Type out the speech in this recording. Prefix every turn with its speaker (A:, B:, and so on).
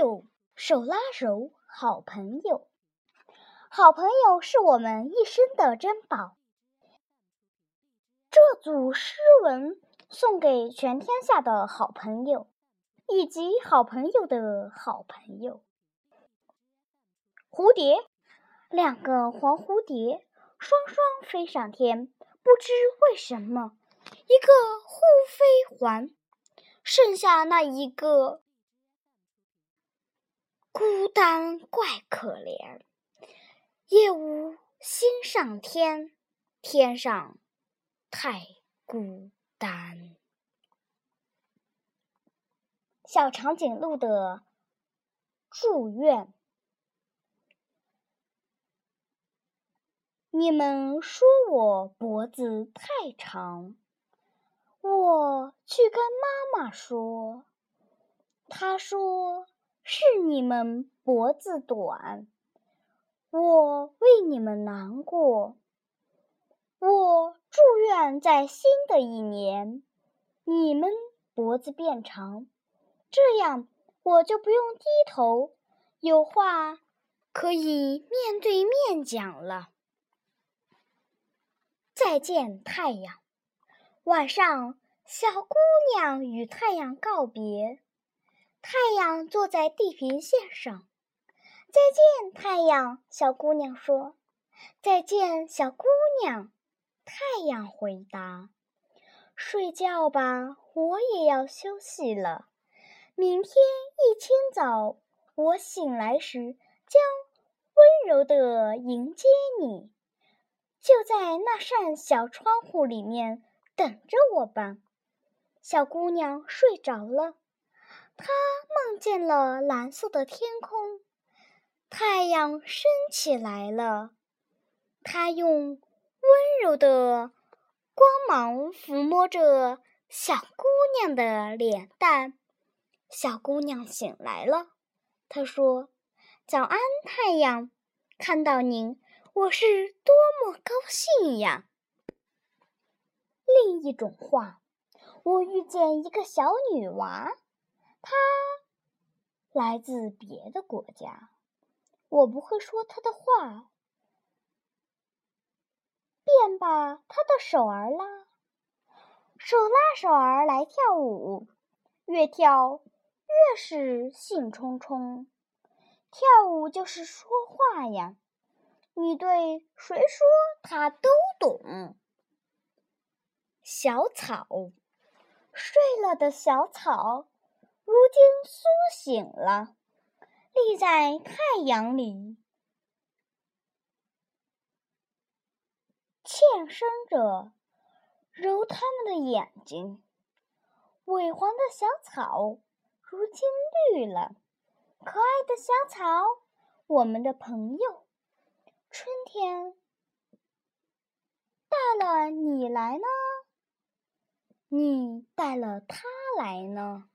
A: 六，手拉手，好朋友。好朋友是我们一生的珍宝。这组诗文送给全天下的好朋友，以及好朋友的好朋友。蝴蝶，两个黄蝴蝶双双飞上天，不知为什么，一个忽飞还，剩下那一个孤单怪可怜。夜无心上天，天上太孤单。小长颈鹿的祝愿。你们说我脖子太长，我去跟妈妈说，她说是你们脖子短。我为你们难过，我祝愿在新的一年，你们脖子变长，这样我就不用低头，有话可以面对面讲了。再见，太阳。晚上，小姑娘与太阳告别，太阳坐在地平线上。再见，太阳。小姑娘说：“再见，小姑娘。”太阳回答：“睡觉吧，我也要休息了。明天一清早，我醒来时将温柔地迎接你，就在那扇小窗户里面等着我吧。”小姑娘睡着了，她梦见了蓝色的天空。太阳升起来了，他用温柔的光芒抚摸着小姑娘的脸蛋。小姑娘醒来了，她说：“早安，太阳！看到您，我是多么高兴呀！”另一种话，我遇见一个小女娃，他来自别的国家。我不会说他的话，便把他的手儿拉，手拉手儿来跳舞，越跳越是兴冲冲。跳舞就是说话呀，你对谁说他都懂。小草，睡了的小草，经苏醒了。立在太阳里，欠身着，揉他们的眼睛。萎黄的小草，如今绿了。可爱的小草，我们的朋友。春天带了你来呢，你带了他来呢。